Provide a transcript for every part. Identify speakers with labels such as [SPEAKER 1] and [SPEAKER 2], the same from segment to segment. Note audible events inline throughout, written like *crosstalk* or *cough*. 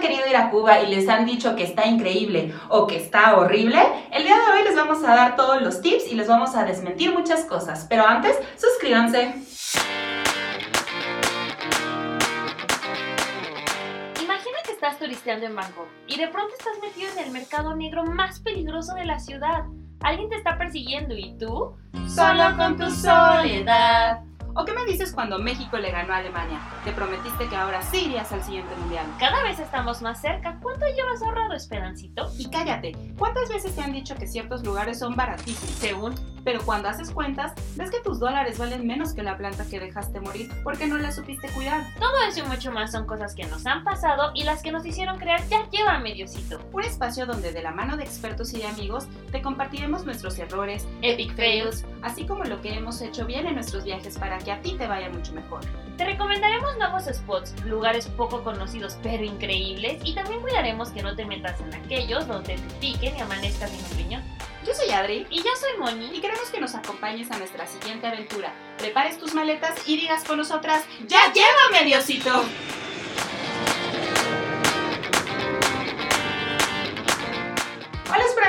[SPEAKER 1] querido ir a Cuba y les han dicho que está increíble o que está horrible, el día de hoy les vamos a dar todos los tips y les vamos a desmentir muchas cosas. Pero antes, suscríbanse.
[SPEAKER 2] Imagina que estás turisteando en Bangkok y de pronto estás metido en el mercado negro más peligroso de la ciudad. Alguien te está persiguiendo y tú,
[SPEAKER 1] Solo con tu soledad. ¿O qué me dices cuando México le ganó a Alemania? Te prometiste que ahora sí irías al siguiente mundial.
[SPEAKER 2] cada vez estamos más cerca. ¿Cuánto llevas ahorrado, Esperancito?
[SPEAKER 1] Y cállate, ¿cuántas veces te han dicho que ciertos lugares son baratísimos?
[SPEAKER 2] Según
[SPEAKER 1] Pero cuando haces cuentas, ves que tus dólares valen menos que la planta que dejaste morir porque no la supiste cuidar.
[SPEAKER 2] todo eso y mucho más son cosas que nos han pasado y las que nos hicieron crear ya lleva mediocito.
[SPEAKER 1] Un espacio donde de la mano de expertos y de amigos te compartiremos nuestros errores,
[SPEAKER 2] Epic fails.
[SPEAKER 1] así como lo que hemos hecho bien en nuestros viajes para que a ti te vaya mucho mejor.
[SPEAKER 2] Te recomendaremos nuevos spots, lugares poco conocidos pero increíbles y también cuidaremos que no te metas en aquellos donde te piquen y amanezcas en un riñón.
[SPEAKER 1] Yo soy Adri
[SPEAKER 2] Y yo soy Moni.
[SPEAKER 1] y queremos que nos acompañes a nuestra siguiente aventura. Prepares tus maletas y digas con nosotras, ¡Ya llévame, Diosito!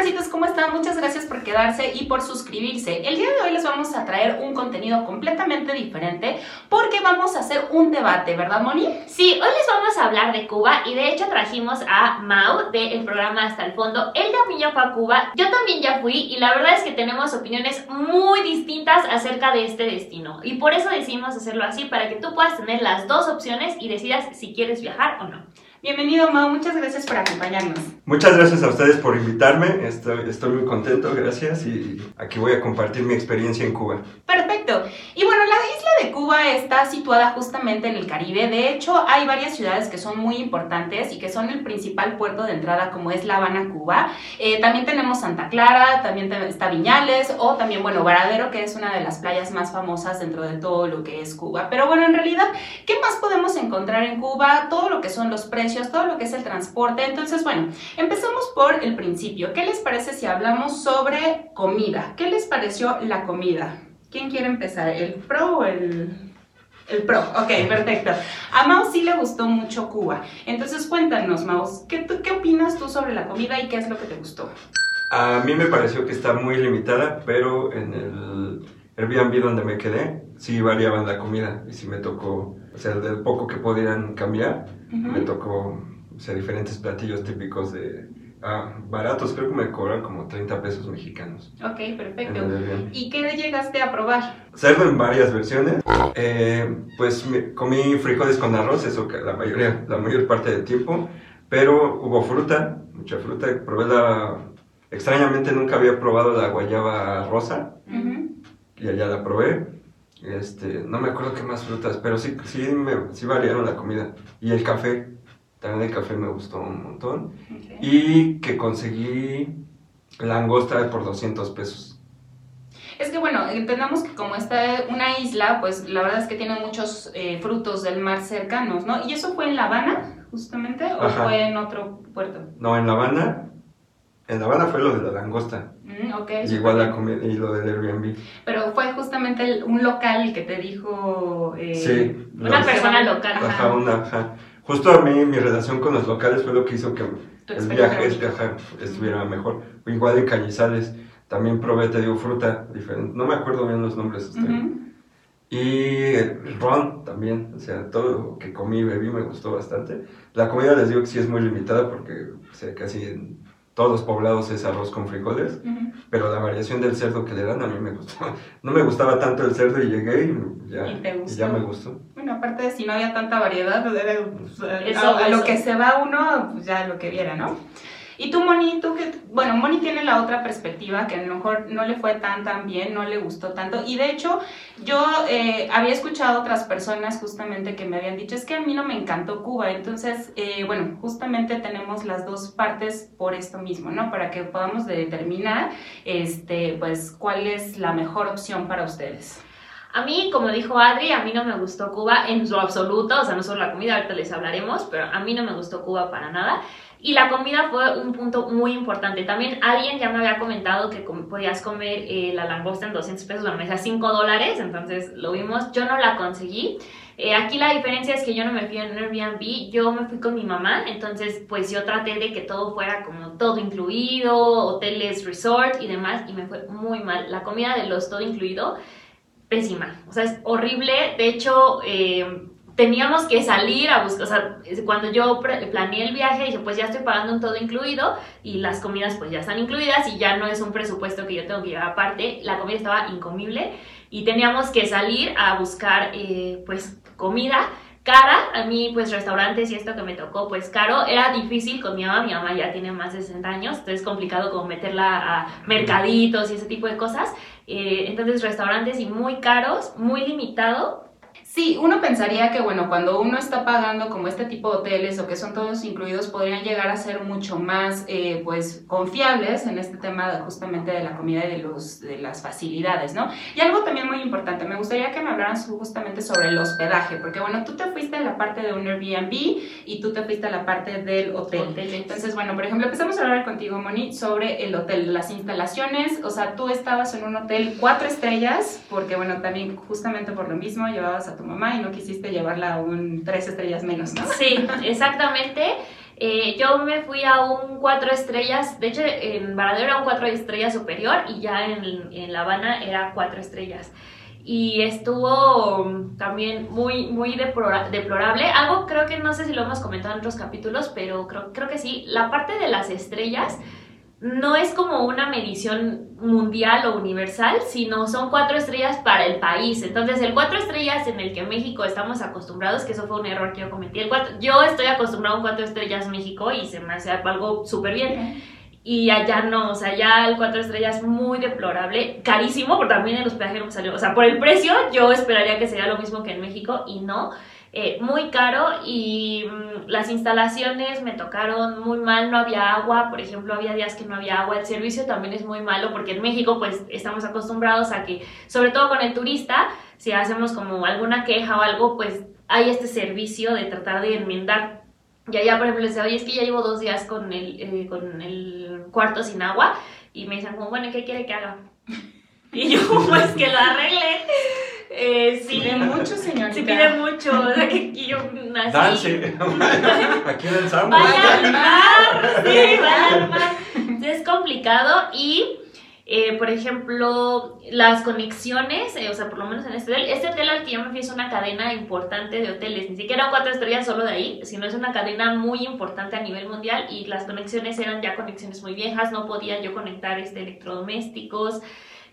[SPEAKER 1] Hola ¿cómo están? Muchas gracias por quedarse y por suscribirse. El día de hoy les vamos a traer un contenido completamente diferente porque vamos a hacer un debate, ¿verdad, Moni?
[SPEAKER 2] Sí, hoy les vamos a hablar de Cuba y de hecho trajimos a Mau del programa Hasta el Fondo. Él también ya fue a Cuba, yo también ya fui y la verdad es que tenemos opiniones muy distintas acerca de este destino. Y por eso decidimos hacerlo así para que tú puedas tener las dos opciones y decidas si quieres viajar o no.
[SPEAKER 1] Bienvenido, Mau. Muchas gracias por acompañarnos.
[SPEAKER 3] Muchas gracias a ustedes por invitarme, estoy, estoy muy contento, gracias y aquí voy a compartir mi experiencia en Cuba.
[SPEAKER 1] Perfecto. Y bueno, la isla de Cuba está situada justamente en el Caribe. De hecho, hay varias ciudades que son muy importantes y que son el principal puerto de entrada, como es La Habana, Cuba. Eh, también tenemos Santa Clara, también está Viñales o también, bueno, Varadero, que es una de las playas más famosas dentro de todo lo que es Cuba. Pero bueno, en realidad, ¿qué más podemos encontrar en Cuba? Todo lo que son los precios, todo lo que es el transporte. Entonces, bueno, empezamos por el principio. ¿Qué les parece si hablamos sobre comida? ¿Qué les pareció la comida? ¿Quién quiere empezar? ¿El pro o el...? El pro, ok, perfecto. A Mau sí le gustó mucho Cuba. Entonces cuéntanos, Mau, ¿qué, tú- ¿qué opinas tú sobre la comida y qué es lo que te gustó?
[SPEAKER 3] A mí me pareció que está muy limitada, pero en el Airbnb donde me quedé, sí variaban la comida y sí me tocó, o sea, del poco que podían cambiar, me tocó, o sea, diferentes platillos típicos de, ah, baratos, creo que me cobran como 30 pesos mexicanos.
[SPEAKER 1] Ok, perfecto. ¿Y qué llegaste a probar?
[SPEAKER 3] Cerdo en varias versiones. Eh, pues me- comí frijoles con arroz, eso que la mayoría, la mayor parte del tiempo. Pero hubo fruta, mucha fruta. Probé la. Extrañamente nunca había probado la guayaba rosa
[SPEAKER 1] Ujú.
[SPEAKER 3] y allá la probé. Este, no me acuerdo qué más frutas, pero sí, sí, me, sí variaron la comida. Y el café, también el café me gustó un montón. Y que conseguí langosta por 200 pesos.
[SPEAKER 1] Es que bueno, entendamos que como está una isla, pues la verdad es que tiene muchos eh, frutos del mar cercanos, ¿no? ¿Y eso fue en La Habana, justamente, o
[SPEAKER 3] Ajá.
[SPEAKER 1] fue en otro puerto?
[SPEAKER 3] No, en La Habana. En La Habana fue lo de la langosta.
[SPEAKER 1] Mm.
[SPEAKER 3] Y igual la comida y lo del Airbnb.
[SPEAKER 1] Pero fue justamente el- un local que te dijo... eh,
[SPEAKER 3] Sí.
[SPEAKER 2] Una
[SPEAKER 3] los-
[SPEAKER 2] persona local.
[SPEAKER 1] Ajá.
[SPEAKER 3] Una, ajá. Justo a mí mi relación con los locales fue lo que hizo que el viaje, estuviera mejor. Igual en Cañizales también probé, te digo, fruta diferente. No me acuerdo bien los nombres.
[SPEAKER 1] Ujú.
[SPEAKER 3] Y el ron también, o sea, todo lo que comí y bebí me gustó bastante. La comida les digo que sí es muy limitada porque o sea, casi en todos los poblados es arroz con frijoles. Pero la variación del cerdo que le dan a mí me gustó. *laughs* No me gustaba tanto el cerdo y llegué y ya,
[SPEAKER 1] ¿Y te
[SPEAKER 3] y
[SPEAKER 1] gustó?
[SPEAKER 3] ya me gustó.
[SPEAKER 1] Bueno, aparte de si no había tanta variedad, pues, pues, a-
[SPEAKER 2] Eso,
[SPEAKER 1] lo que se va uno, pues ya lo que viera, ¿no? Y tú, Moni, tú que, bueno, Moni tiene la otra perspectiva que a lo mejor no le fue tan tan bien, no le gustó tanto. Y de hecho, yo eh, había escuchado otras personas justamente que me habían dicho, es que a mí no me encantó Cuba. Entonces, eh, bueno, justamente tenemos las dos partes por esto mismo, ¿no? Para que podamos determinar, este, pues, cuál es la mejor opción para ustedes.
[SPEAKER 2] A mí, como dijo Adri, a mí no me gustó Cuba en su absoluto, o sea, no solo la comida, ahorita les hablaremos, pero a mí no me gustó Cuba para nada. Y la comida fue un punto muy importante. También alguien ya me había comentado que podías comer eh, la langosta en 200 pesos, bueno, me decía 5 dólares, entonces lo vimos. Yo no la conseguí. Eh, aquí la diferencia es que yo no me fui en Airbnb, yo me fui con mi mamá, entonces pues yo traté de que todo fuera como todo incluido, hoteles, resort y demás, y me fue muy mal. La comida de los todo incluido, pésima, o sea, es horrible. De hecho, eh, teníamos que salir a buscar, o sea, cuando yo planeé el viaje dije, pues ya estoy pagando un todo incluido y las comidas pues ya están incluidas y ya no es un presupuesto que yo tengo que llevar aparte, la comida estaba incomible y teníamos que salir a buscar eh, pues comida cara, a mí pues restaurantes y esto que me tocó pues caro, era difícil con mi mamá, mi mamá ya tiene más de 60 años, entonces es complicado como meterla a mercaditos y ese tipo de cosas, eh, entonces restaurantes y muy caros, muy limitado,
[SPEAKER 1] Sí, uno pensaría que, bueno, cuando uno está pagando como este tipo de hoteles o que son todos incluidos, podrían llegar a ser mucho más, eh, pues, confiables en este tema de, justamente de la comida y de, los, de las facilidades, ¿no? Y algo también muy importante, me gustaría que me hablaran justamente sobre el hospedaje, porque, bueno, tú te fuiste a la parte de un Airbnb y tú te fuiste a la parte del hotel. Entonces, bueno, por ejemplo, empezamos a hablar contigo, Moni, sobre el hotel, las instalaciones, o sea, tú estabas en un hotel cuatro estrellas, porque, bueno, también justamente por lo mismo llevabas a tu mamá y no quisiste llevarla a un tres estrellas menos, ¿no?
[SPEAKER 2] Sí, exactamente. Eh, yo me fui a un cuatro estrellas, de hecho en Varadero era un cuatro estrellas superior y ya en, en La Habana era cuatro estrellas y estuvo también muy, muy deplorable. Algo creo que no sé si lo hemos comentado en otros capítulos, pero creo, creo que sí. La parte de las estrellas no es como una medición mundial o universal, sino son cuatro estrellas para el país. Entonces, el cuatro estrellas en el que México estamos acostumbrados, que eso fue un error que yo cometí. Cuatro, yo estoy acostumbrado a un cuatro estrellas México y se me hace algo súper bien. Y allá no, o sea, ya el cuatro estrellas muy deplorable, carísimo, porque también el hospedaje no me salió. O sea, por el precio, yo esperaría que sería lo mismo que en México y no. Eh, muy caro y mm, las instalaciones me tocaron muy mal, no había agua, por ejemplo, había días que no había agua, el servicio también es muy malo porque en México pues estamos acostumbrados a que, sobre todo con el turista, si hacemos como alguna queja o algo, pues hay este servicio de tratar de enmendar. Y allá, por ejemplo, les decía, oye, es que ya llevo dos días con el, eh, con el cuarto sin agua y me dicen bueno, ¿qué quiere que haga? *laughs* Y yo, pues que lo arregle.
[SPEAKER 1] Eh, sí. Pide mucho, señorita.
[SPEAKER 2] Sí, pide mucho. O sea, que yo nací.
[SPEAKER 3] Dance. *laughs* Aquí danzamos.
[SPEAKER 2] Vaya al mar. Sí, vaya al mar. Es complicado y... Eh, por ejemplo, las conexiones, eh, o sea, por lo menos en este hotel, este hotel al que yo me fui es una cadena importante de hoteles, ni siquiera cuatro estrellas solo de ahí, sino es una cadena muy importante a nivel mundial y las conexiones eran ya conexiones muy viejas, no podía yo conectar este, electrodomésticos,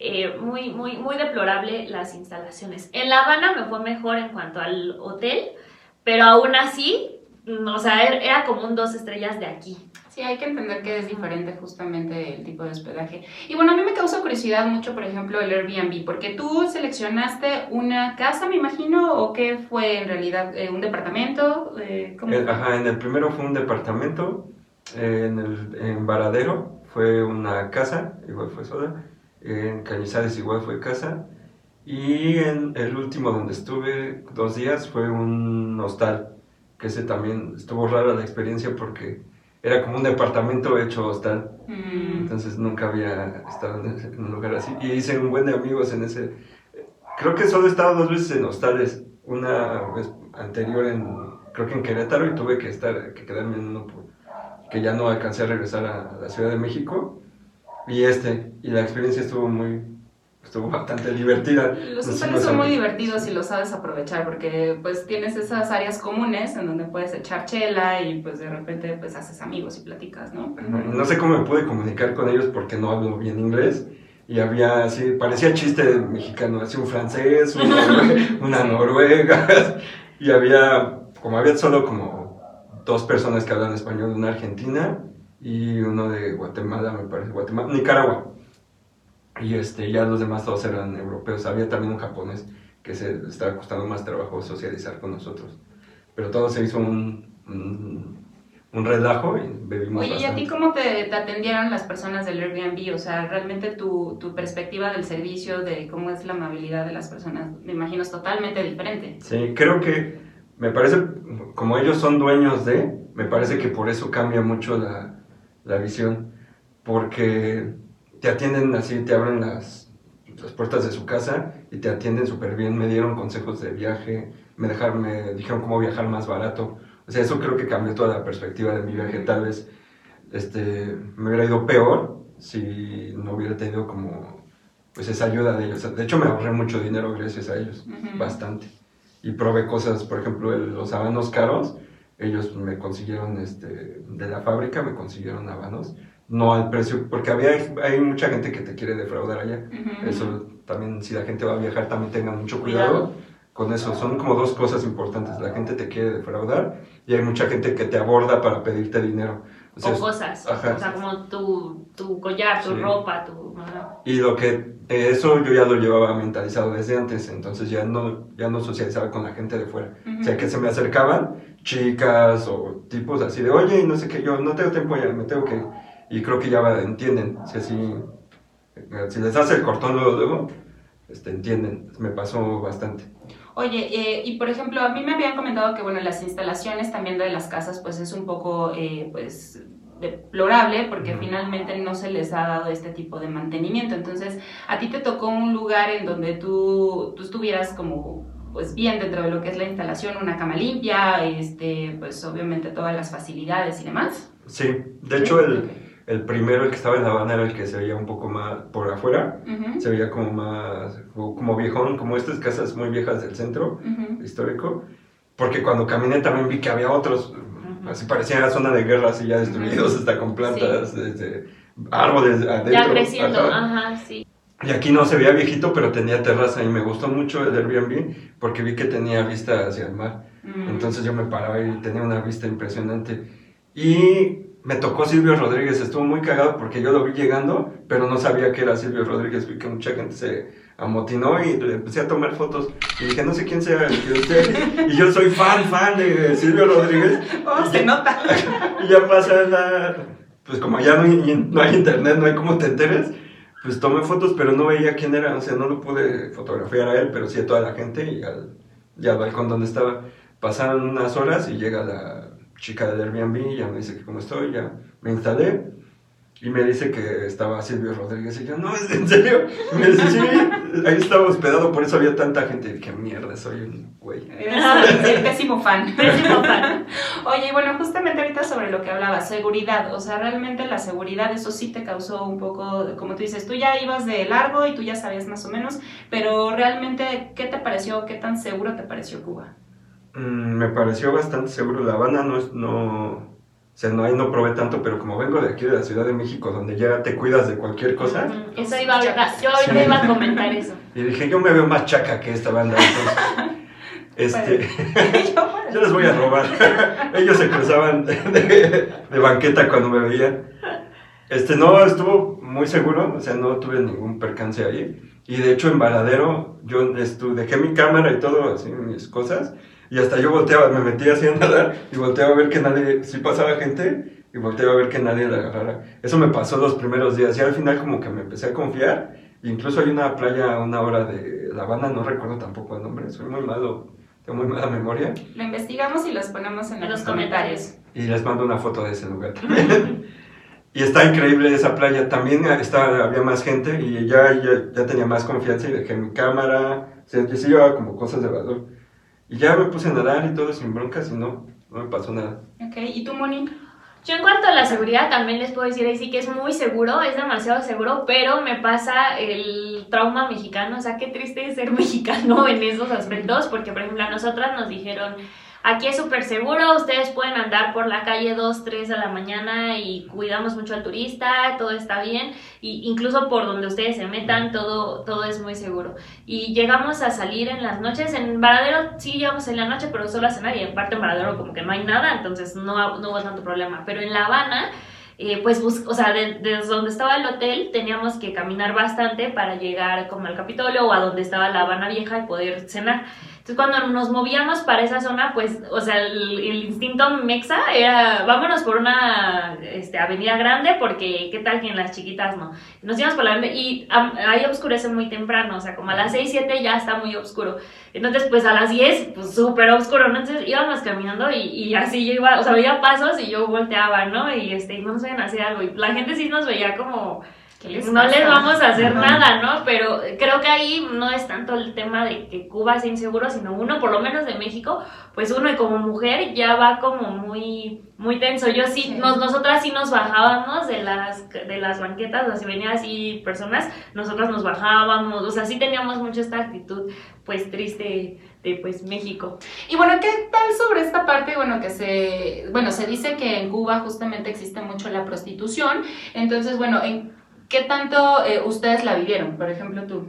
[SPEAKER 2] eh, muy, muy, muy deplorable las instalaciones. En La Habana me fue mejor en cuanto al hotel, pero aún así, mm, o sea, er, era como un dos estrellas de aquí.
[SPEAKER 1] Sí, hay que entender que es diferente justamente el tipo de hospedaje. Y bueno, a mí me causa curiosidad mucho, por ejemplo, el Airbnb, porque tú seleccionaste una casa, me imagino, o qué fue en realidad, eh, un departamento.
[SPEAKER 3] Eh, ajá, en el primero fue un departamento, en el en Varadero fue una casa, igual fue sola en Cañizares igual fue casa. Y en el último donde estuve dos días fue un hostal, que ese también estuvo rara la experiencia porque era como un departamento hecho hostal. Mm. Entonces nunca había estado en, un lugar así. Y hice un buen de amigos en ese... Creo que solo he estado dos veces en hostales. Una vez anterior en, creo que en Querétaro y tuve que estar, que quedarme en uno que ya no alcancé a regresar a la Ciudad de México y este, y la experiencia estuvo muy, estuvo *laughs* bastante divertida.
[SPEAKER 1] Los hoteles son muy divertidos y lo sabes aprovechar porque pues tienes esas áreas comunes en donde puedes echar chela y pues de repente pues haces amigos y platicas, ¿no?
[SPEAKER 3] No, sé cómo me pude comunicar con ellos porque no hablo bien inglés y había así, parecía chiste mexicano, así un francés, *laughs* una, noruega *laughs* y había, como había solo como dos personas que hablan español, una argentina y uno de Guatemala, me parece, Guatemala, Nicaragua. Y este, ya los demás todos eran europeos. Había también un japonés que se estaba costando más trabajo socializar con nosotros. Pero todo se hizo un, un, relajo y bebimos
[SPEAKER 1] Oye, ¿y a ti cómo te, te, atendieron las personas del Airbnb? O sea, realmente tu, tu, perspectiva del servicio, de cómo es la amabilidad de las personas, me imagino es totalmente diferente.
[SPEAKER 3] Sí, creo que me parece, como ellos son dueños de, me parece que por eso cambia mucho la, la visión, porque te atienden así, te abren las, las puertas de su casa y te atienden súper bien, me dieron consejos de viaje, me, dejaron, me dijeron cómo viajar más barato. O sea, eso creo que cambió toda la perspectiva de mi viaje. Tal vez este, me hubiera ido peor si no hubiera tenido como pues esa ayuda de ellos. De hecho, me ahorré mucho dinero gracias a ellos, bastante. Y probé cosas, por ejemplo, los habanos caros, ellos me consiguieron este, de la fábrica, me consiguieron habanos no al precio, porque había, hay mucha gente que te quiere defraudar allá. Eso también, si la gente va a viajar, también tenga mucho cuidado, con eso. Son como dos cosas importantes. La gente te quiere defraudar y hay mucha gente que te aborda para pedirte dinero.
[SPEAKER 2] O, cosas, o sea, como tu, tu collar, tu ropa, tu...
[SPEAKER 3] Y lo que, eso yo ya lo llevaba mentalizado desde antes, entonces ya no, ya no socializaba con la gente de fuera. O sea, que se me acercaban chicas o tipos así de, oye, no sé qué, yo no tengo tiempo ya, me tengo que y creo que ya entienden, si así, si les hace el cortón luego, luego este, entienden, me pasó bastante.
[SPEAKER 1] Oye, eh, y por ejemplo, a mí me habían comentado que, bueno, las instalaciones también de las casas, pues es un poco, eh, pues, deplorable porque finalmente no se les ha dado este tipo de mantenimiento. Entonces, a ti te tocó un lugar en donde tú, tú estuvieras como pues bien dentro de lo que es la instalación, una cama limpia, este, pues obviamente todas las facilidades y demás.
[SPEAKER 3] Sí, de hecho el, el primero, el que estaba en La Habana, era el que se veía un poco más por afuera. Se veía como más, como viejón, como estas casas muy viejas del centro histórico. Porque cuando caminé también vi que había otros, así parecía la zona de guerra, así ya destruidos, hasta con plantas, árboles adentro.
[SPEAKER 2] Ya creciendo, ajá. sí.
[SPEAKER 3] Y aquí no se veía viejito, pero tenía terraza y me gustó mucho el Airbnb porque vi que tenía vista hacia el mar. Entonces yo me paraba y tenía una vista impresionante. Y me tocó Silvio Rodríguez, estuvo muy cagado porque yo lo vi llegando, pero no sabía que era Silvio Rodríguez, vi que mucha gente se amotinó y empecé a tomar fotos y dije, no sé quién sea el que usted, y yo soy fan, fan de Silvio Rodríguez.
[SPEAKER 1] Oh, se nota. *laughs*
[SPEAKER 3] Y ya pasa la, pues como ya no hay, no hay internet, no hay cómo te enteres, pues tomé fotos, pero no veía quién era, o sea, no lo pude fotografiar a él, pero sí a toda la gente y al, y al balcón donde estaba. Pasaron unas horas y llega la, chica del Airbnb, ya me dice que cómo estoy, ya me instalé. Y me dice que estaba Silvio Rodríguez y yo, no, ¿es en serio? Y me dice, sí, ahí estaba hospedado, por eso había tanta gente. Y qué mierda, soy un güey. *laughs*
[SPEAKER 1] Eres pésimo fan. *laughs* Pésimo fan. Oye, y bueno, justamente ahorita sobre lo que hablaba, seguridad. O sea, realmente la seguridad, eso sí te causó un poco, como tú dices, tú ya ibas de largo y tú ya sabías más o menos, pero realmente, ¿qué te pareció, qué tan seguro te pareció Cuba?
[SPEAKER 3] Mm, me pareció bastante seguro. La Habana no es, no, o sea, no, ahí no probé tanto, pero como vengo de aquí de la Ciudad de México, donde ya te cuidas de cualquier cosa.
[SPEAKER 2] Eso iba a hablar, yo ahorita iba a comentar eso. *laughs*
[SPEAKER 3] Y dije, yo me veo más chaca que esta banda, *laughs* este, *laughs* yo les voy a robar. Ellos se cruzaban de, de, banqueta cuando me veían. Este, no, estuvo muy seguro, o sea, no tuve ningún percance ahí. Y de hecho en Varadero yo estuve, dejé mi cámara y todo, así, mis cosas, y hasta yo volteaba, me metía así a nadar y volteaba a ver que nadie, si pasaba gente, y volteaba a ver que nadie la agarrara. Eso me pasó los primeros días y al final como que me empecé a confiar. Incluso hay una playa a una hora de La Habana, no recuerdo tampoco el nombre, soy muy malo, tengo muy mala memoria.
[SPEAKER 1] Lo investigamos y los ponemos en, los comentarios.
[SPEAKER 3] Y les mando una foto de ese lugar también. *laughs* y está increíble esa playa, también está, había más gente y ya, ya, ya tenía más confianza y dejé mi cámara, o sea, yo sí llevaba como cosas de valor. Y ya me puse a nadar y todo sin broncas y no, no me pasó nada.
[SPEAKER 1] Ok, ¿y tú, Moni?
[SPEAKER 2] Yo en cuanto a la seguridad también les puedo decir ahí sí que es muy seguro, es demasiado seguro, pero me pasa el trauma mexicano, o sea, qué triste ser *laughs* mexicano en esos aspectos, porque por ejemplo a nosotras nos dijeron Aquí es súper seguro, ustedes pueden andar por la calle 2, 3 de la mañana y cuidamos mucho al turista, todo está bien, y incluso por donde ustedes se metan, todo, todo es muy seguro. Y llegamos a salir en las noches, en Varadero sí llegamos en la noche, pero solo a cenar, y en parte en Varadero como que no hay nada, entonces no, no hubo tanto problema, pero en La Habana... Eh, pues, o sea, desde donde estaba el hotel teníamos que caminar bastante para llegar como al Capitolio o a donde estaba la Habana Vieja y poder cenar. Entonces cuando nos movíamos para esa zona, pues, o sea, el, instinto mexa era, vámonos por una este, avenida grande porque qué tal que en las chiquitas no. Nos íbamos por la avenida y ahí oscurece muy temprano, o sea, como a las 6, 7 ya está muy oscuro. Entonces, pues a las 10, pues súper oscuro, ¿no? Entonces íbamos caminando y, y, así yo iba, o sea, veía pasos y yo volteaba, ¿no? Y este, no nos veían hacer algo. Y la gente sí nos veía como no les vamos a hacer nada, ¿no? Pero creo que ahí no es tanto el tema de que Cuba sea inseguro, sino uno, por lo menos de México, pues uno y como mujer ya va como muy, muy tenso. Yo sí, Nos, nosotras sí nos bajábamos de las, de las banquetas, o sea, si venían así personas, nosotras nos bajábamos, o sea, sí teníamos mucho esta actitud, pues triste de pues México.
[SPEAKER 1] Y bueno, ¿qué tal sobre esta parte? Bueno, que se, bueno, se dice que en Cuba justamente existe mucho la prostitución, entonces, bueno, ¿en ¿Qué tanto eh, ustedes la vivieron, por ejemplo tú?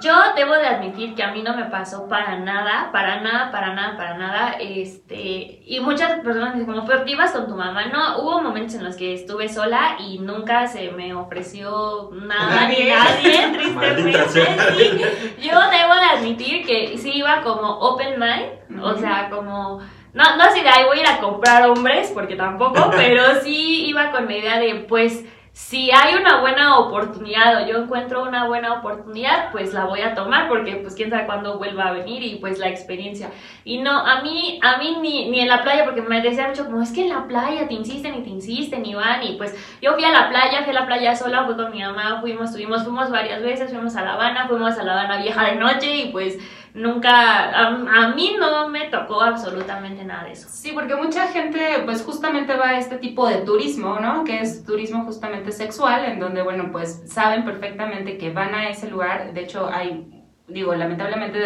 [SPEAKER 2] Yo debo de admitir que a mí no me pasó para nada, para nada, para nada, para nada. Este, y muchas personas dicen, como, pero ibas con tu mamá. No, hubo momentos en los que estuve sola y nunca se me ofreció nada ni nadie, *laughs* tristemente. Yo debo de admitir que sí iba como open mind, o sea, como... No, no así de ahí voy a ir a comprar hombres, porque tampoco, *laughs* pero sí iba con la idea de, pues si hay una buena oportunidad o yo encuentro una buena oportunidad, pues la voy a tomar porque pues quién sabe cuándo vuelva a venir y pues la experiencia. Y no, a mí, a mí ni, ni en la playa, porque me decía mucho como es que en la playa te insisten y te insisten y van y pues yo fui a la playa, fui a la playa sola, fui con mi mamá, fuimos, estuvimos, fuimos varias veces, fuimos a La Habana, fuimos a La Habana vieja de noche y pues nunca, a, mí no me tocó absolutamente nada de eso.
[SPEAKER 1] Sí, porque mucha gente pues justamente va a este tipo de turismo, ¿no? Que es turismo justamente sexual, en donde, bueno, pues saben perfectamente que van a ese lugar, de hecho hay, digo, lamentablemente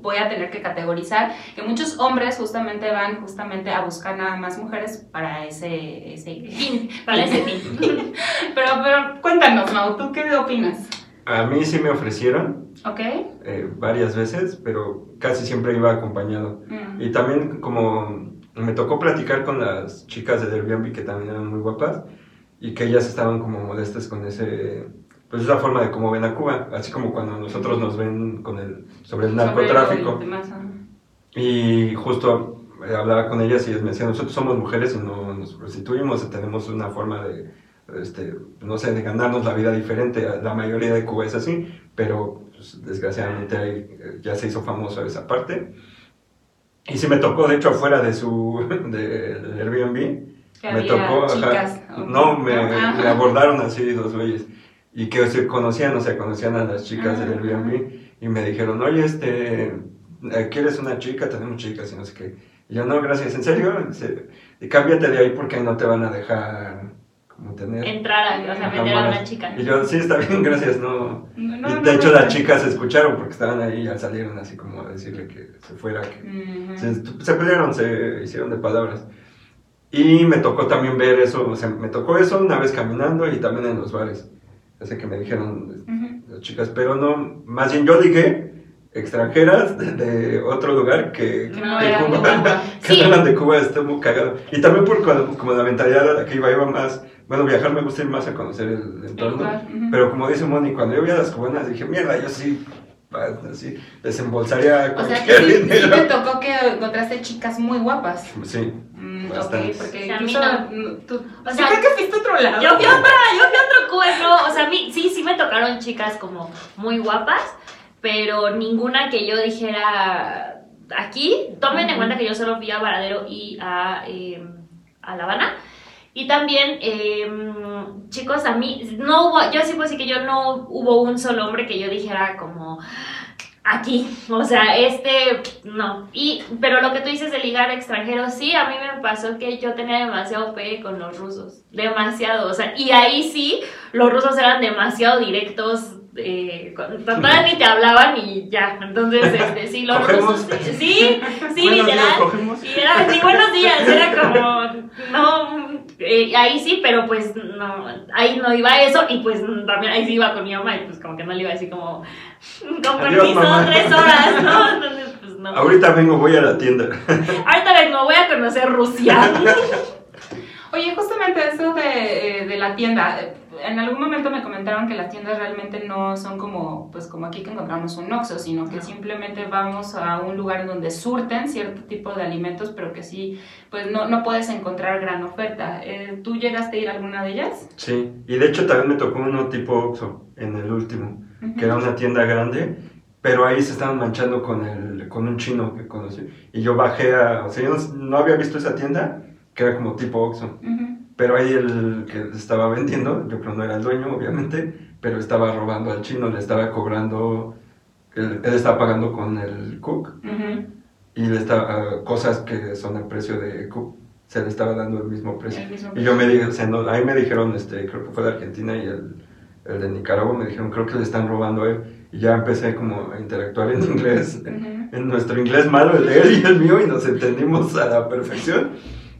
[SPEAKER 1] voy a tener que categorizar que muchos hombres justamente van justamente a buscar nada más mujeres para ese, ese fin, para ese fin. *laughs* pero, pero cuéntanos, Mau, ¿tú qué opinas?
[SPEAKER 3] A mí sí me ofrecieron.
[SPEAKER 1] Ok.
[SPEAKER 3] Eh, varias veces, pero casi siempre iba acompañado. Mm. Y también como me tocó platicar con las chicas de Airbnb que también eran muy guapas y que ellas estaban como modestas con ese pues esa forma de cómo ven a Cuba, así como cuando nosotros nos ven con el sobre el narcotráfico. y justo eh, hablaba con ellas y ellas me decían, nosotros somos mujeres y no nos prostituimos, tenemos una forma de este, no sé, de ganarnos la vida diferente. La mayoría de Cuba es así, pero pues, desgraciadamente eh, ya se hizo famoso esa parte. Y si me tocó, de hecho, afuera de su *laughs* de, Airbnb, me tocó, no, me, me, abordaron así dos güeyes y que se conocían, o sea, conocían a las chicas del Airbnb y me dijeron, oye, este, eh, ¿quieres una chica? Tenemos chicas y no sé qué. Y yo, no, gracias, ¿en serio? Y cámbiate de ahí porque no te van a dejar como tener...
[SPEAKER 2] Entrar, a, o sea, meter a una chica.
[SPEAKER 3] Y yo, sí, está bien, *laughs* gracias, no... de hecho, las chicas se escucharon porque estaban ahí y ya salieron así como a decirle que se fuera, que... se, pelearon, se hicieron de palabras. Y me tocó también ver eso, o sea, me tocó eso una vez caminando y también en los bares. Ese que me dijeron las chicas, pero no, más bien yo dije extranjeras de, otro lugar que,
[SPEAKER 1] que no de Cuba, *laughs*
[SPEAKER 3] que no eran de Cuba, estoy muy cagado. Y también por como la mentalidad a la que iba, iba más bueno, viajar me gusta ir más a conocer el entorno. Pero como dice Moni, cuando yo vi a las cubanas dije, mierda, yo sí, así, desembolsaría.
[SPEAKER 1] O sea, que sí, sí, te tocó que encontraste chicas muy guapas.
[SPEAKER 3] Sí.
[SPEAKER 1] Mm, ok, porque a mí
[SPEAKER 2] no.
[SPEAKER 1] Tú, o sea, creo que fuiste otro lado.
[SPEAKER 2] Yo fui, yo fui otro cuerno. O sea, a mí sí, sí me tocaron chicas como muy guapas, pero ninguna que yo dijera aquí. Tomen en cuenta que yo solo fui a Varadero y a, eh, a La Habana. Y también, em, chicos, a mí, no hubo, yo sí puedo decir que yo no hubo un solo hombre que yo dijera como aquí, o sea, este, no. Y, pero lo que tú dices de ligar extranjeros, sí, a mí me pasó que yo tenía demasiado pegue con los rusos, demasiado, o sea, y ahí sí, los rusos eran demasiado directos, eh, todavía ni te hablaban y ya. Entonces, este, sí, los rusos, sí, sí, *laughs* literal. y era, sí, buenos días, era como, no, eh, ahí sí, pero pues no, ahí no iba eso y pues también ahí sí iba con mi mamá y pues como que no le iba a decir como, con permiso, tres horas, ¿no? Entonces, pues no.
[SPEAKER 3] Ahorita vengo, voy a la tienda. *laughs*
[SPEAKER 2] Ahorita vengo, voy a conocer Rusia. *laughs*
[SPEAKER 1] Oye, justamente eso de, eh, de la tienda, en algún momento me comentaron que las tiendas realmente no son como, pues como aquí que encontramos un Oxxo, sino que simplemente vamos a un lugar donde surten cierto tipo de alimentos, pero que sí, pues no, no puedes encontrar gran oferta. Eh, ¿Tú llegaste a ir a alguna de ellas?
[SPEAKER 3] Sí, y de hecho también me tocó uno tipo Oxxo en el último, que era una tienda grande, pero ahí se estaban manchando con, el, con un chino que conocí. Y yo bajé a, o sea, yo no, había visto esa tienda, que era como tipo Oxxo. Pero ahí el que estaba vendiendo, yo creo no era el dueño, obviamente, pero estaba robando al chino, le estaba cobrando, él, él estaba pagando con el cook
[SPEAKER 1] Ujú.
[SPEAKER 3] y le estaba, cosas que son el precio de cook, se le estaba dando el mismo precio.
[SPEAKER 1] El mismo
[SPEAKER 3] Y yo me dije, o sea, no, ahí me dijeron, este, creo que fue de Argentina y el, el de Nicaragua, me dijeron, creo que le están robando a él. Y ya empecé como a interactuar en *laughs* inglés, en nuestro inglés malo, el de él y el mío, y nos entendimos a la perfección.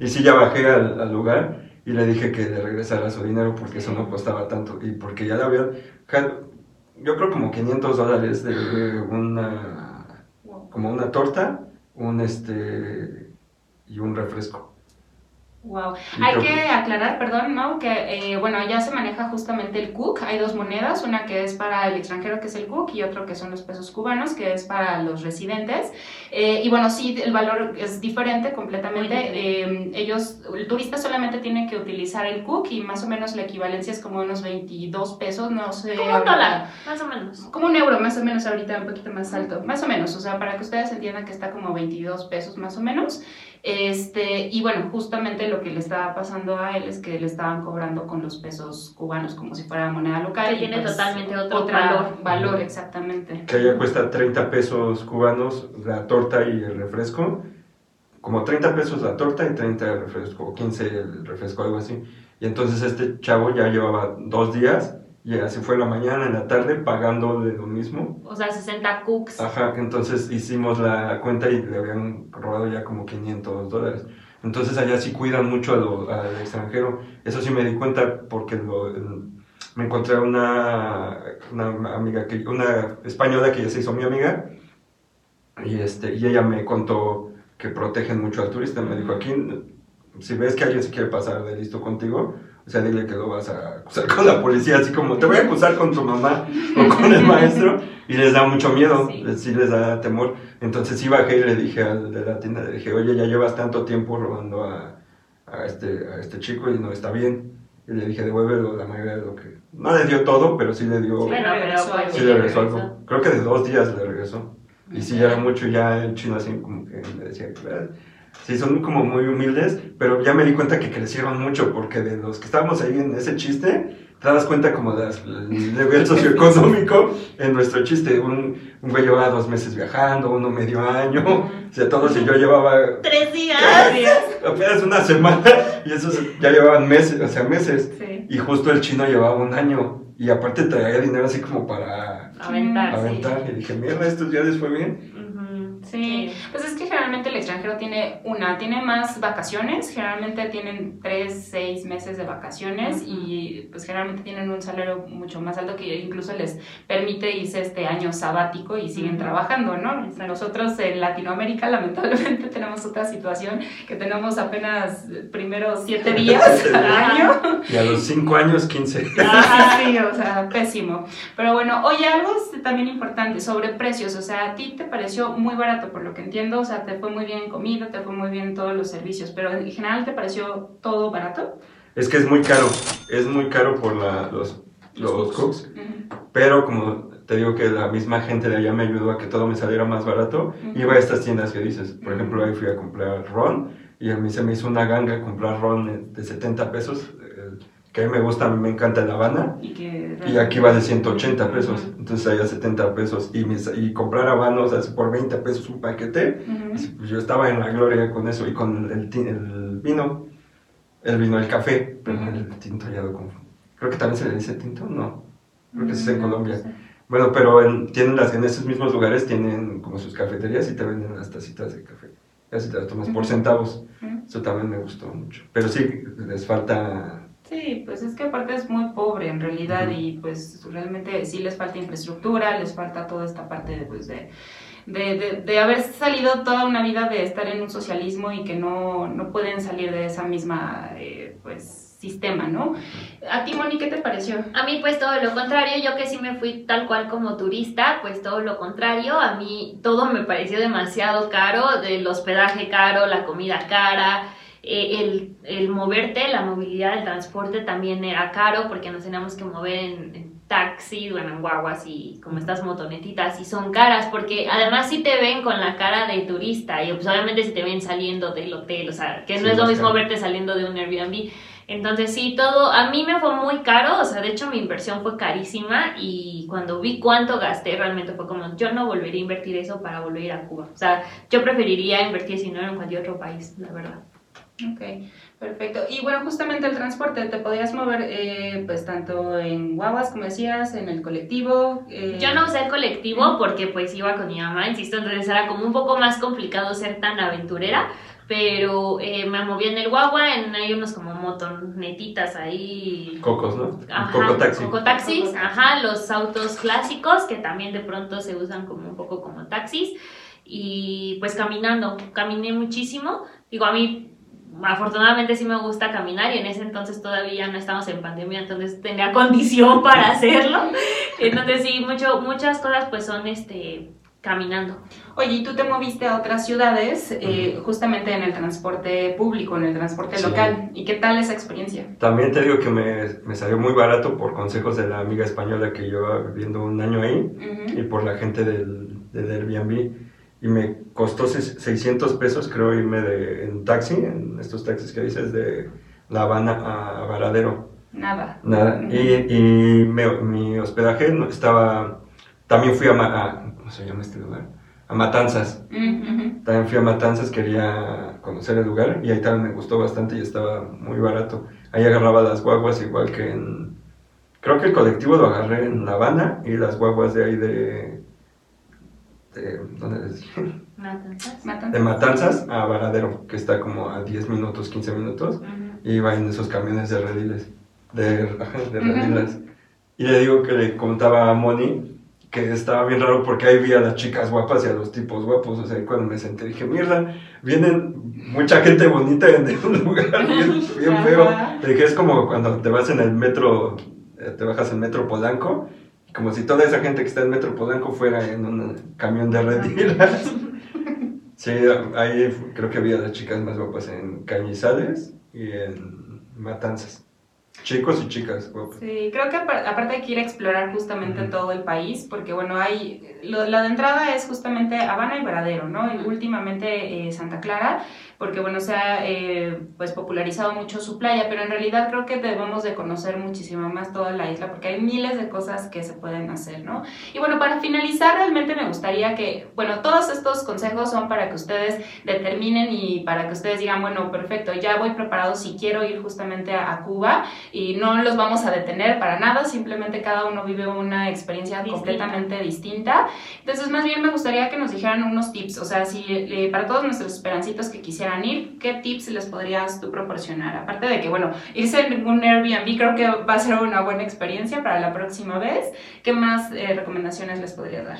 [SPEAKER 3] Y sí, ya bajé al, al lugar y le dije que le regresara su dinero porque eso no costaba tanto. Y porque ya le habían, yo creo como 500 dólares de una, como una torta, un este, y un refresco.
[SPEAKER 1] Wow. Hay que aclarar, perdón, ¿no? Que, eh, bueno, ya se maneja justamente el CUC. Hay dos monedas, una que es para el extranjero, que es el CUC, y otro que son los pesos cubanos, que es para los residentes. Eh, y bueno, sí, el valor es diferente completamente. Eh, ellos, el turista solamente tiene que utilizar el CUC y más o menos la equivalencia es como unos 22 pesos, no sé.
[SPEAKER 2] Como un dólar, más o menos.
[SPEAKER 1] Como un euro más o menos ahorita, un poquito más alto, más o menos, o sea, para que ustedes entiendan que está como 22 pesos más o menos. Este, y bueno, justamente lo que le estaba pasando a él es que le estaban cobrando con los pesos cubanos como si fuera moneda local.
[SPEAKER 2] Que
[SPEAKER 1] y
[SPEAKER 2] tiene
[SPEAKER 1] pues,
[SPEAKER 2] totalmente otro
[SPEAKER 1] otra
[SPEAKER 2] valor.
[SPEAKER 1] valor, exactamente.
[SPEAKER 3] Que allá cuesta 30 pesos cubanos la torta y el refresco. Como 30 pesos la torta y 30 el refresco, o 15 el refresco, algo así. Y entonces este chavo ya llevaba dos días y así fue la mañana, en la tarde, pagando de lo mismo.
[SPEAKER 2] O sea, 60 cooks.
[SPEAKER 3] Ajá, entonces hicimos la cuenta y le habían robado ya como 500 dólares. Entonces allá sí cuidan mucho a lo- al extranjero. Eso sí me di cuenta porque lo- el- me encontré una, una amiga, que, una española que ya se hizo mi amiga y, este, y ella me contó que protegen mucho al turista. Me dijo, aquí, si ves que alguien se quiere pasar de listo contigo, sea, dile que lo vas a acusar con la policía, así como te voy a acusar con tu mamá o con el maestro, y les da mucho miedo,
[SPEAKER 1] Sí.
[SPEAKER 3] les- sí les da temor. Entonces sí bajé y le dije al de la tienda, le dije, oye, ya llevas tanto tiempo robando a, a este, a este chico y no está bien. Y le dije, devuélvelo la mayoría de lo que... No le dio todo, pero sí le dio...
[SPEAKER 1] Sí,
[SPEAKER 2] Bueno, pero pues.
[SPEAKER 3] Sí
[SPEAKER 2] sí
[SPEAKER 3] le regresó algo. Creo que de dos días le regresó. Y sí, ya era mucho, ya el chino así como que me decía, "Ah". Sí, son como muy humildes, pero ya me di cuenta que crecieron mucho, porque de los que estábamos ahí en ese chiste, te das cuenta como del nivel *laughs* socioeconómico en nuestro chiste. Un, un güey llevaba dos meses viajando, uno medio año, o sea, todos, y yo llevaba
[SPEAKER 2] Tres días.
[SPEAKER 3] apenas una semana, y esos ya llevaban meses, o sea, meses.
[SPEAKER 1] Sí.
[SPEAKER 3] Y justo el chino llevaba un año, y aparte traía dinero así como para
[SPEAKER 2] Aventar, sí.
[SPEAKER 3] aventar. Y dije, mierda, estos ya les fue bien.
[SPEAKER 1] Sí, pues es que generalmente el extranjero tiene una, tiene más vacaciones, generalmente tienen tres, seis meses de vacaciones y pues generalmente tienen un salario mucho más alto que incluso les permite irse este año sabático y siguen trabajando, ¿no? Nosotros en Latinoamérica lamentablemente *laughs* tenemos otra situación que tenemos apenas primero siete días al año.
[SPEAKER 3] Y a los 5 años, 15. *laughs*
[SPEAKER 1] Ah, sí, o sea, pésimo. Pero bueno, oye, algo es también importante sobre precios. O sea, a ti te pareció muy barato, por lo que entiendo. O sea, te fue muy bien en comida, te fue muy bien en todos los servicios. Pero en general, ¿te pareció todo barato?
[SPEAKER 3] Es que es muy caro. Es muy caro por la, los, los cooks.
[SPEAKER 1] Ujú.
[SPEAKER 3] Pero como te digo que la misma gente de allá me ayudó a que todo me saliera más barato,
[SPEAKER 1] Ujú.
[SPEAKER 3] iba a estas tiendas que dices. Por ejemplo, ahí fui a comprar ron y a mí se me hizo una ganga comprar ron de 70 pesos. Que a mí me gusta, a mí me encanta la Habana.
[SPEAKER 1] Y, que
[SPEAKER 3] Y aquí va de 180 pesos,
[SPEAKER 1] Ujú.
[SPEAKER 3] entonces allá 70 pesos. Y, mis- y comprar habanos así por 20 pesos un paquete, pues yo estaba en la gloria con eso. Y con el, ti- el vino, el vino, el café, pero el tinto ya lo confundo. Creo que también se le dice tinto, no. Creo que eso es en
[SPEAKER 1] No,
[SPEAKER 3] Colombia.
[SPEAKER 1] no sé.
[SPEAKER 3] Bueno, pero en, tienen las, en esos mismos lugares tienen como sus cafeterías y te venden las tacitas de café. Y así te las tomas por centavos. Eso también me gustó mucho. Pero sí, les falta
[SPEAKER 1] Sí, pues es que aparte es muy pobre en realidad y pues realmente sí les falta infraestructura, les falta toda esta parte de, pues, de, de, de- de haber salido toda una vida de estar en un socialismo y que no, no pueden salir de esa misma eh, pues sistema, ¿no? A ti, Moni, ¿qué te pareció?
[SPEAKER 2] A mí pues todo lo contrario, yo que sí me fui tal cual como turista, pues todo lo contrario, a mí todo me pareció demasiado caro, del hospedaje caro, la comida cara, el, el, moverte, la movilidad, el transporte también era caro porque nos teníamos que mover en, en taxis, bueno, en guaguas y como estas motonetitas y son caras porque además si te ven con la cara de turista y pues obviamente si te ven saliendo del hotel, o sea, que no es lo mismo verte saliendo de un Airbnb. Entonces sí, todo, a mí me fue muy caro, o sea, de hecho mi inversión fue carísima y cuando vi cuánto gasté realmente fue como, yo no volvería a invertir eso para volver a Cuba. O sea, yo preferiría invertir si no en cualquier otro país, la verdad.
[SPEAKER 1] Ok, perfecto. Y bueno, justamente el transporte, ¿te podías mover eh, pues tanto en guaguas, como decías, en el colectivo?
[SPEAKER 2] Eh... Yo no usé el colectivo porque pues iba con mi mamá, insisto, entonces era como un poco más complicado ser tan aventurera, pero eh, me moví en el guagua, en, hay unos como motonetitas ahí.
[SPEAKER 3] Cocos, ¿no?
[SPEAKER 2] Ajá, coco taxi. Coco taxis, ajá, los autos clásicos que también de pronto se usan como un poco como taxis. Y pues caminando, caminé muchísimo. Digo, a mí afortunadamente sí me gusta caminar y en ese entonces todavía no estamos en pandemia, entonces tenía condición para *laughs* hacerlo. Entonces sí, mucho, muchas cosas pues son este caminando.
[SPEAKER 1] Oye, y tú te moviste a otras ciudades eh, justamente en el transporte público, en el transporte local. ¿Y qué tal esa experiencia?
[SPEAKER 3] También te digo que me, me, salió muy barato por consejos de la amiga española que lleva viviendo un año ahí y por la gente del, del Airbnb y me costó 600 pesos, creo, irme de, en taxi, en estos taxis que dices, de La Habana a Varadero.
[SPEAKER 1] Nada.
[SPEAKER 3] Nada. Y, y mi hospedaje estaba. También fui a, a, ¿Cómo se llama este lugar? A Matanzas. También fui a Matanzas, quería conocer el lugar y ahí también me gustó bastante y estaba muy barato. Ahí agarraba las guaguas igual que en. Creo que el colectivo lo agarré en La Habana y las guaguas de ahí de de, ¿dónde les
[SPEAKER 2] Matanzas.
[SPEAKER 3] De Matanzas a Varadero, que está como a 10 minutos, 15 minutos, y va en esos camiones de rediles, de, de rediles. Y le digo que le contaba a Moni que estaba bien raro porque ahí vi a las chicas guapas y a los tipos guapos, o sea, cuando me senté dije, mierda, vienen mucha gente bonita en un *laughs* lugar bien, bien feo, de que es como cuando te vas en el metro, eh, te bajas en metro Polanco, como si toda esa gente que está en Metro Polanco fuera en un camión de redilas. *laughs* Sí, ahí creo que había las chicas más guapas en Cañizales y en Matanzas. Chicos y chicas.
[SPEAKER 1] Sí, creo que aparte hay que ir a explorar justamente todo el país, porque bueno, hay, lo, la de entrada es justamente Habana y Varadero, ¿no? Y últimamente eh, Santa Clara, porque bueno, se ha eh, pues popularizado mucho su playa, pero en realidad creo que debemos de conocer muchísimo más toda la isla porque hay miles de cosas que se pueden hacer, ¿no? Y bueno, para finalizar realmente me gustaría que, bueno, todos estos consejos son para que ustedes determinen y para que ustedes digan, bueno, perfecto, ya voy preparado si quiero ir justamente a, Cuba y no los vamos a detener para nada, simplemente cada uno vive una experiencia completamente distinta. Entonces, más bien me gustaría que nos dijeran unos tips, o sea, si eh, para todos nuestros esperancitos que quisieran ir, ¿qué tips les podrías tú proporcionar? Aparte de que, bueno, irse en un Airbnb creo que va a ser una buena experiencia para la próxima vez. ¿Qué más eh, recomendaciones les podrías dar?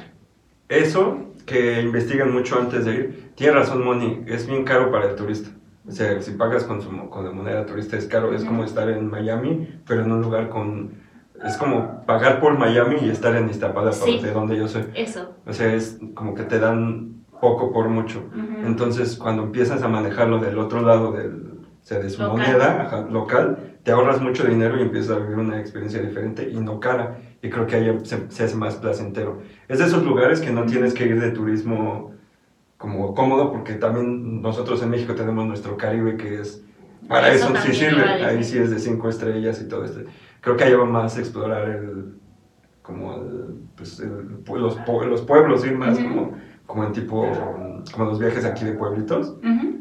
[SPEAKER 3] Eso, que investiguen mucho antes de ir. Tiene razón, Moni, es bien caro para el turista. O sea, si pagas con, su, con la moneda turista es caro. Es como estar en Miami, pero en un lugar con... Es como pagar por Miami y estar en Iztapalapa, de donde yo soy.
[SPEAKER 2] Eso.
[SPEAKER 3] O sea, es como que te dan poco por mucho. Entonces, cuando empiezas a manejarlo del otro lado del, de su moneda local, te ahorras mucho dinero y empiezas a vivir una experiencia diferente y no cara. Y creo que ahí se, hace más placentero. Es de esos lugares que no tienes que ir de turismo como cómodo, porque también nosotros en México tenemos nuestro Caribe que es... Para eso, sí sirve, ahí sí es de cinco estrellas y todo esto. Creo que ahí va más explorar el, como pues los, los pueblos, ir más como como en tipo, como los viajes aquí de pueblitos,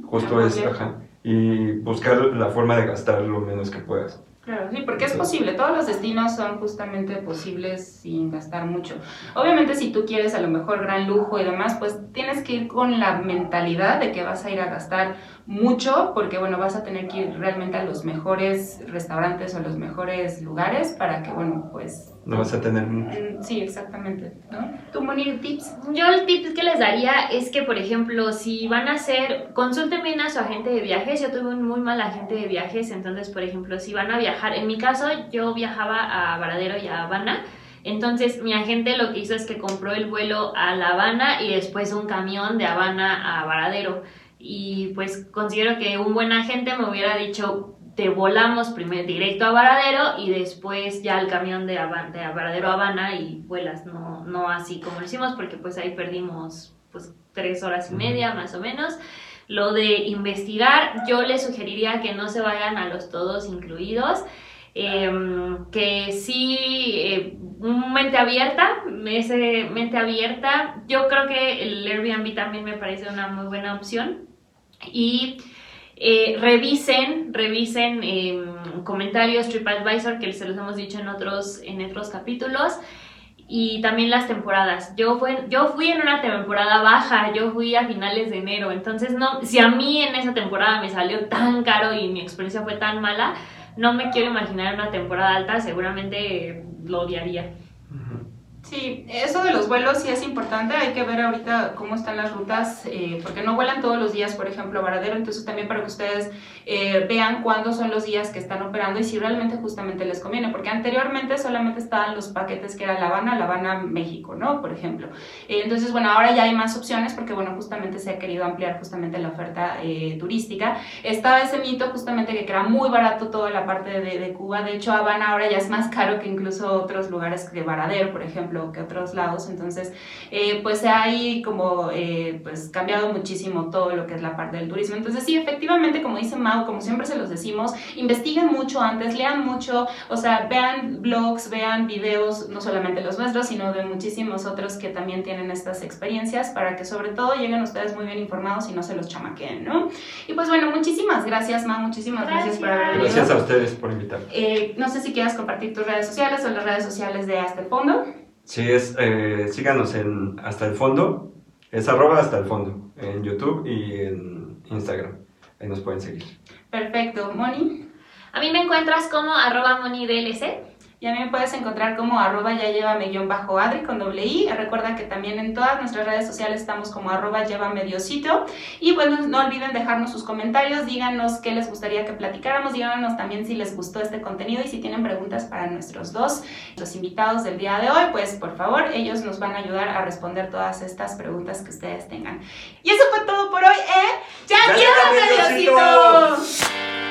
[SPEAKER 3] justo ah, es, ajá, y buscar la forma de gastar lo menos que puedas.
[SPEAKER 1] Claro, sí, porque es posible, todos los destinos son justamente posibles sin gastar mucho. Obviamente si tú quieres a lo mejor gran lujo y demás, pues tienes que ir con la mentalidad de que vas a ir a gastar mucho, porque bueno, vas a tener que ir realmente a los mejores restaurantes o a los mejores lugares para que, bueno, pues
[SPEAKER 3] no vas a tener
[SPEAKER 1] mm, Sí, exactamente. ¿no? ¿Tú, Moni, tips?
[SPEAKER 2] Yo el tip que les daría es que, por ejemplo, si van a hacer, consulten bien a su agente de viajes. Yo tuve un muy mal agente de viajes, entonces, por ejemplo, si van a viajar, en mi caso, yo viajaba a Varadero y a Habana. Entonces mi agente lo que hizo es que compró el vuelo a La Habana y después un camión de Habana a Varadero y pues considero que un buen agente me hubiera dicho te volamos primero directo a Varadero y después ya al camión de, de Varadero a Habana y vuelas, no, no así como lo hicimos porque pues ahí perdimos pues tres horas y media más o menos. Lo de investigar, yo les sugeriría que no se vayan a los todos incluidos. Em, que sí, eh, mente abierta, ese mente abierta, yo creo que el Airbnb también me parece una muy buena opción y eh, revisen, revisen em, comentarios TripAdvisor que se los hemos dicho en otros, en otros capítulos y también las temporadas. Yo, fue, yo fui en una temporada baja, yo fui a finales de enero, entonces no, si a mí en esa temporada me salió tan caro y mi experiencia fue tan mala, no me quiero imaginar una temporada alta, seguramente lo odiaría.
[SPEAKER 1] Sí, eso de los vuelos sí es importante, hay que ver ahorita cómo están las rutas, eh, porque no vuelan todos los días, por ejemplo, a Varadero, entonces también para que ustedes eh, vean cuándo son los días que están operando y si realmente justamente les conviene, porque anteriormente solamente estaban los paquetes que era La Habana, La Habana, México, ¿no? Por ejemplo. Eh, entonces, bueno, ahora ya hay más opciones porque, bueno, justamente se ha querido ampliar justamente la oferta turística. Estaba ese mito justamente que era muy barato toda la parte de, de Cuba, de hecho, Habana ahora ya es más caro que incluso otros lugares que Varadero, por ejemplo que otros lados. Entonces, eh, pues se ha ahí como eh, pues cambiado muchísimo todo lo que es la parte del turismo. Entonces, sí, efectivamente, como dice Mau, como siempre se los decimos, investiguen mucho antes, lean mucho, o sea, vean blogs, vean videos, no solamente los nuestros, sino de muchísimos otros que también tienen estas experiencias para que sobre todo lleguen ustedes muy bien informados y no se los chamaqueen, ¿no? Y pues bueno, muchísimas gracias, Mau, muchísimas gracias, por haber venido.
[SPEAKER 3] Gracias a ustedes por invitarme.
[SPEAKER 1] Eh, no sé si quieras compartir tus redes sociales o las redes sociales de Hasta el Fondo.
[SPEAKER 3] Sí, es, eh, síganos en Hasta el Fondo, es arroba hasta el fondo, en YouTube y en Instagram. Ahí nos pueden seguir.
[SPEAKER 1] Perfecto. Moni.
[SPEAKER 2] A mí me encuentras como arroba monidlc.
[SPEAKER 1] Y a mí me puedes encontrar como arroba ya llévame guion bajo Adri con doble I. Recuerda que también en todas nuestras redes sociales estamos como arroba llévame diosito. Y bueno, no olviden dejarnos sus comentarios, díganos qué les gustaría que platicáramos, díganos también si les gustó este contenido y si tienen preguntas para nuestros dos, los invitados del día de hoy, pues por favor, ellos nos van a ayudar a responder todas estas preguntas que ustedes tengan. Y eso fue todo por hoy, ¿eh? ¡Ya, llévame diosito!